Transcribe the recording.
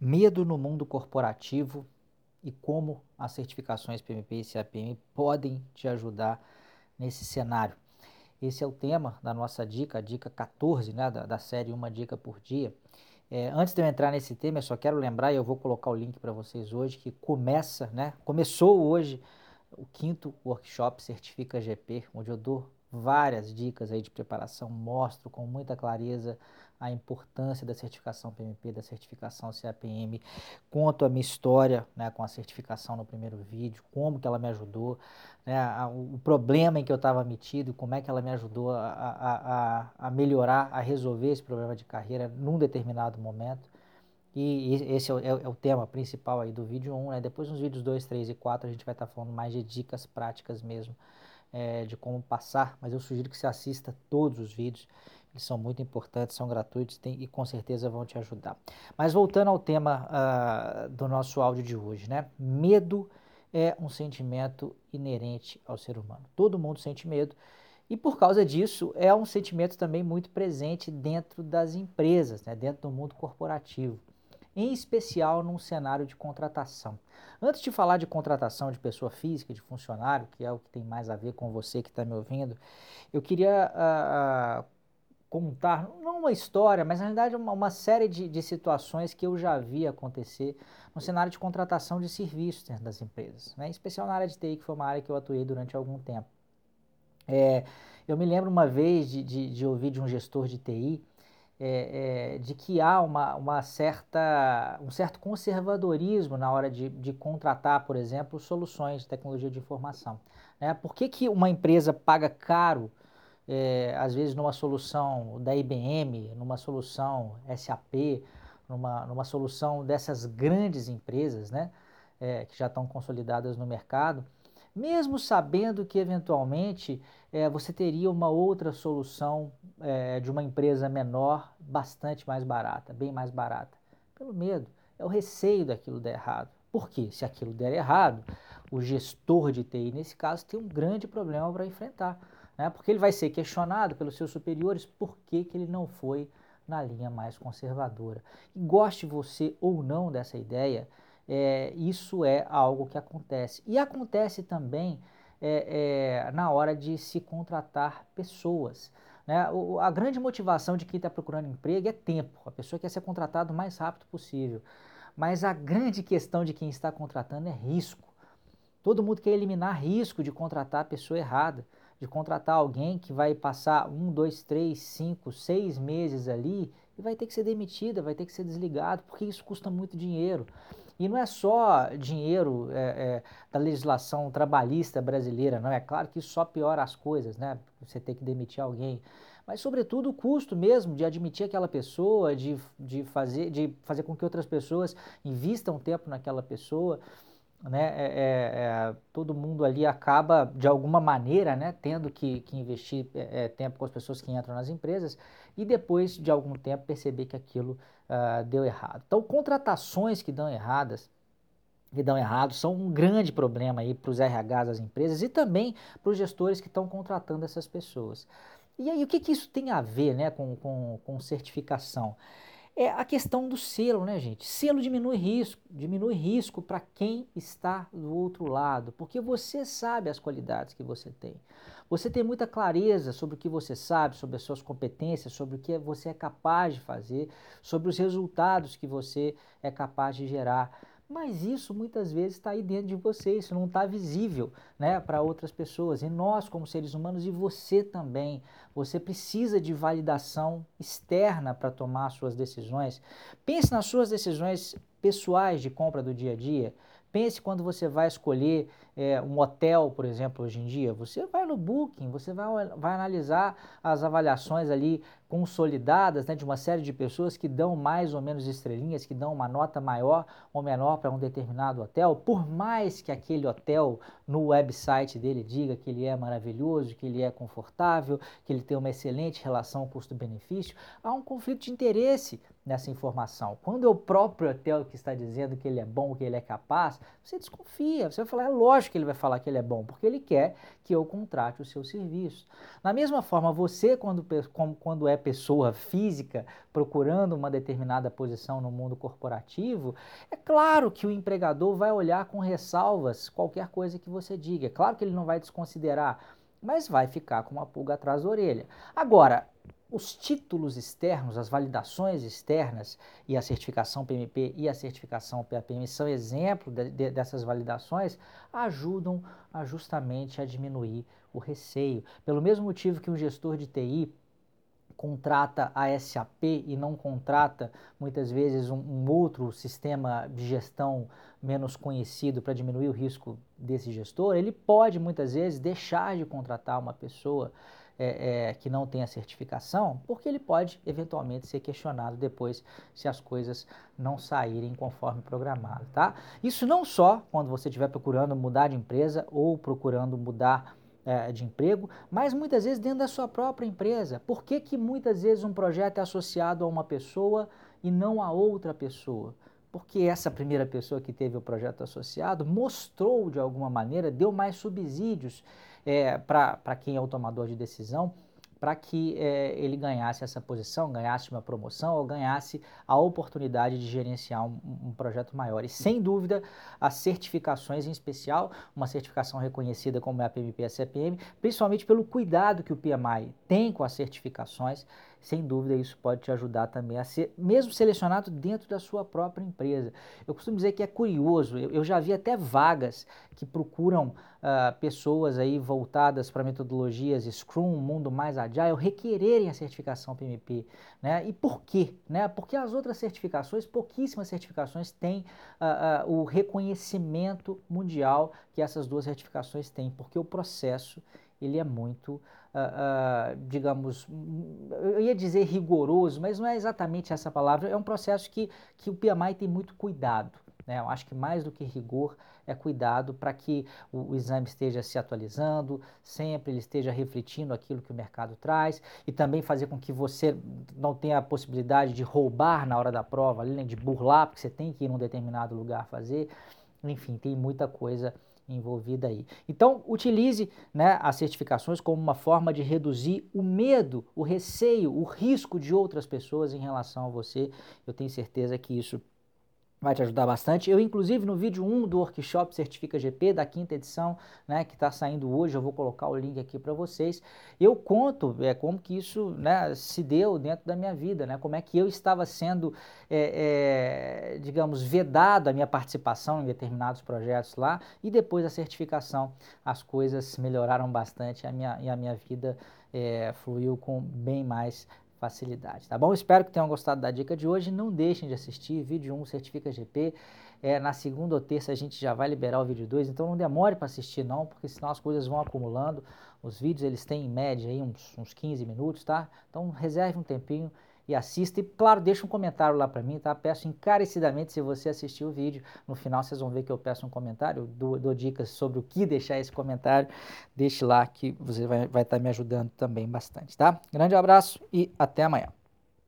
medo no mundo corporativo e como as certificações PMP e CAPM podem te ajudar nesse cenário. Esse é o tema da nossa dica, a dica 14, né, da, da série Uma Dica por Dia. É, antes de eu entrar nesse tema, eu só quero lembrar, e eu vou colocar o link para vocês hoje, que começa, né, começou hoje o quinto workshop Certifica GP, onde eu dou várias dicas aí de preparação, mostro com muita clareza a importância da certificação PMP, da certificação CAPM, conto a minha história né, com a certificação no primeiro vídeo, como que ela me ajudou, né, a, o problema em que eu estava metido, como é que ela me ajudou a, a, a, melhorar, a resolver esse problema de carreira num determinado momento. E esse é o, é, é o tema principal aí do vídeo 1, né? Depois nos vídeos 2, 3 e 4 a gente vai estar tá falando mais de dicas práticas mesmo, é, de como passar, mas eu sugiro que você assista todos os vídeos, eles são muito importantes, são gratuitos tem, e com certeza vão te ajudar. Mas voltando ao tema uh, do nosso áudio de hoje, né? Medo é um sentimento inerente ao ser humano. Todo mundo sente medo e por causa disso é um sentimento também muito presente dentro das empresas, né? dentro do mundo corporativo em especial num cenário de contratação. Antes de falar de contratação de pessoa física, de funcionário, que é o que tem mais a ver com você que está me ouvindo, eu queria uh, uh, contar, não uma história, mas na realidade uma, uma série de, de, situações que eu já vi acontecer no cenário de contratação de serviços dentro das empresas, né? em especial na área de TI, que foi uma área que eu atuei durante algum tempo. É, eu me lembro uma vez de, de, de ouvir de um gestor de TI é, é, de que há uma, uma, certa, um certo conservadorismo na hora de, de contratar, por exemplo, soluções de tecnologia de informação. Né? Por que, que uma empresa paga caro, é, às vezes, numa solução da IBM, numa solução SAP, numa, numa solução dessas grandes empresas né? É, que já estão consolidadas no mercado, mesmo sabendo que eventualmente é, você teria uma outra solução de uma empresa menor, bastante mais barata, bem mais barata. Pelo medo, é o receio daquilo dar errado. Por quê? Se aquilo der errado, o gestor de TI, nesse caso, tem um grande problema para enfrentar. Né? Porque ele vai ser questionado pelos seus superiores por que, que ele não foi na linha mais conservadora. E goste você ou não dessa ideia, é, isso é algo que acontece. E acontece também é, é, na hora de se contratar pessoas. Né? O, a grande motivação de quem está procurando emprego é tempo. A pessoa quer ser contratada o mais rápido possível. Mas a grande questão de quem está contratando é risco. Todo mundo quer eliminar risco de contratar a pessoa errada, de contratar alguém que vai passar um, dois, três, cinco, seis meses ali e vai ter que ser demitida, vai ter que ser desligado, porque isso custa muito dinheiro. E não é só dinheiro é, é, da legislação trabalhista brasileira, não é claro que isso só piora as coisas, né? Você ter que demitir alguém, mas sobretudo o custo mesmo de admitir aquela pessoa, de, de, fazer, de fazer com que outras pessoas invistam tempo naquela pessoa. Né, é, é, é, todo mundo ali acaba, de alguma maneira, né, tendo que, que investir é, é, tempo com as pessoas que entram nas empresas e depois de algum tempo perceber que aquilo uh, deu errado. Então, contratações que dão erradas, que dão errado, são um grande problema aí para os RHs das empresas e também para os gestores que estão contratando essas pessoas. E aí, o que, que isso tem a ver né, com, com, com certificação? É a questão do selo, né, gente? Selo diminui risco, diminui risco para quem está do outro lado, porque você sabe as qualidades que você tem. Você tem muita clareza sobre o que você sabe, sobre as suas competências, sobre o que você é capaz de fazer, sobre os resultados que você é capaz de gerar. Mas isso muitas vezes está aí dentro de você, isso não está visível né, para outras pessoas. E nós, como seres humanos, e você também, você precisa de validação externa para tomar suas decisões. Pense nas suas decisões pessoais de compra do dia a dia. Pense quando você vai escolher é, um hotel, por exemplo, hoje em dia, você vai no Booking, você vai, vai analisar as avaliações ali consolidadas né, de uma série de pessoas que dão mais ou menos estrelinhas, que dão uma nota maior ou menor para um determinado hotel, por mais que aquele hotel no website dele diga que ele é maravilhoso, que ele é confortável, que ele tem uma excelente relação custo-benefício, há um conflito de interesse nessa informação. Quando é o próprio hotel que está dizendo que ele é bom, que ele é capaz, você desconfia, você vai falar, é lógico que ele vai falar que ele é bom, porque ele quer que eu contrate o seu serviço. Da mesma forma, você, quando, quando é pessoa física, procurando uma determinada posição no mundo corporativo, é claro que o empregador vai olhar com ressalvas qualquer coisa que você diga. É claro que ele não vai desconsiderar, mas vai ficar com uma pulga atrás da orelha. Agora, os títulos externos, as validações externas e a certificação PMP e a certificação PAPM são exemplo de, de, dessas validações, ajudam a justamente a diminuir o receio. Pelo mesmo motivo que um gestor de TI contrata a SAP e não contrata muitas vezes um, um outro sistema de gestão menos conhecido para diminuir o risco desse gestor, ele pode muitas vezes deixar de contratar uma pessoa é, é, que não tem a certificação, porque ele pode eventualmente ser questionado depois se as coisas não saírem conforme programado, tá? Isso não só quando você estiver procurando mudar de empresa ou procurando mudar é, de emprego, mas muitas vezes dentro da sua própria empresa. Por que, que muitas vezes um projeto é associado a uma pessoa e não a outra pessoa? Porque essa primeira pessoa que teve o projeto associado mostrou de alguma maneira, deu mais subsídios é, para quem é o tomador de decisão, para que é, ele ganhasse essa posição, ganhasse uma promoção ou ganhasse a oportunidade de gerenciar um, um, projeto maior. E sem dúvida, as certificações, em especial, uma certificação reconhecida como é a PMP e a CPM, principalmente pelo cuidado que o PMI tem com as certificações, sem dúvida isso pode te ajudar também a ser mesmo selecionado dentro da sua própria empresa. Eu costumo dizer que é curioso, eu, eu já vi até vagas que procuram uh, pessoas aí voltadas para metodologias Scrum, mundo mais agile, requererem a certificação PMP. Né? E por quê? Né? Porque as outras certificações, pouquíssimas certificações têm uh, uh, o reconhecimento mundial que essas duas certificações têm, porque o processo ele é muito, uh, uh, digamos, eu ia dizer rigoroso, mas não é exatamente essa palavra, é um processo que, que o PMI tem muito cuidado. Né? Eu acho que mais do que rigor é cuidado para que o, o, exame esteja se atualizando, sempre ele esteja refletindo aquilo que o mercado traz e também fazer com que você não tenha a possibilidade de roubar na hora da prova, além de burlar, porque você tem que ir num determinado lugar fazer. Enfim, tem muita coisa envolvida aí. Então, utilize né, as certificações como uma forma de reduzir o medo, o receio, o risco de outras pessoas em relação a você. Eu tenho certeza que isso vai te ajudar bastante. Eu, inclusive, no vídeo 1 do workshop Certifica GP, da quinta edição, né, que está saindo hoje, eu vou colocar o link aqui para vocês. Eu conto é, como que isso né, se deu dentro da minha vida, né, como é que eu estava sendo, é, é, digamos, vedado a minha participação em determinados projetos lá, e depois da certificação as coisas melhoraram bastante a minha, e a minha vida é, fluiu com bem mais facilidade, tá bom? Espero que tenham gostado da dica de hoje. Não deixem de assistir vídeo 1 Certifica GP. É, na segunda ou terça a gente já vai liberar o vídeo 2, então não demore para assistir não, porque senão as coisas vão acumulando. Os vídeos eles têm em média aí uns, uns 15 minutos, tá? Então reserve um tempinho e assista. E claro, deixa um comentário lá para mim, tá? Peço encarecidamente se você assistiu o vídeo. No final vocês vão ver que eu peço um comentário, dou, dou dicas sobre o que deixar esse comentário. Deixe lá que você vai estar tá me ajudando também bastante, tá? Grande abraço e até amanhã.